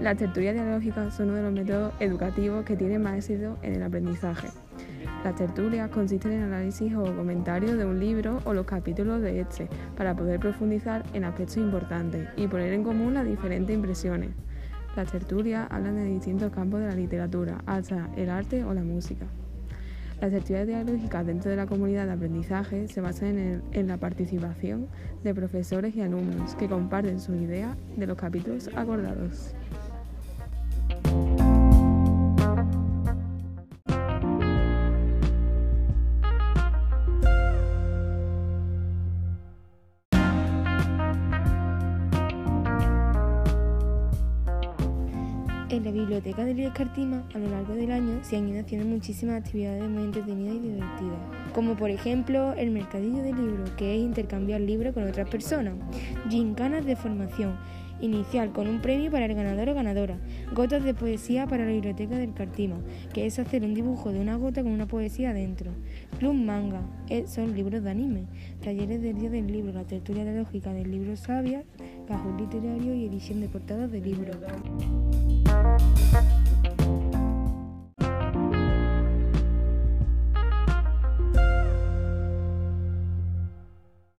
Las tertulias dialógicas son uno de los métodos educativos que tienen más éxito en el aprendizaje. Las tertulias consisten en análisis o comentarios de un libro o los capítulos de este para poder profundizar en aspectos importantes y poner en común las diferentes impresiones. Las tertulias hablan de distintos campos de la literatura, hasta el arte o la música. Las actividades dialógicas dentro de la comunidad de aprendizaje se basan en, en, la participación de profesores y alumnos que comparten sus ideas de los capítulos acordados. En la biblioteca del Cartima, a lo largo del año, se han ido haciendo muchísimas actividades muy entretenidas y divertidas, como por ejemplo el mercadillo de libros, que es intercambiar libros con otras personas, gincanas de formación, inicial con un premio para el ganador o ganadora, gotas de poesía para la biblioteca del Cartima, que es hacer un dibujo de una gota con una poesía dentro, club manga, son libros de anime, talleres del día del libro, la tertulia de lógica del libro sabia, cajón literario y edición de portadas de libros.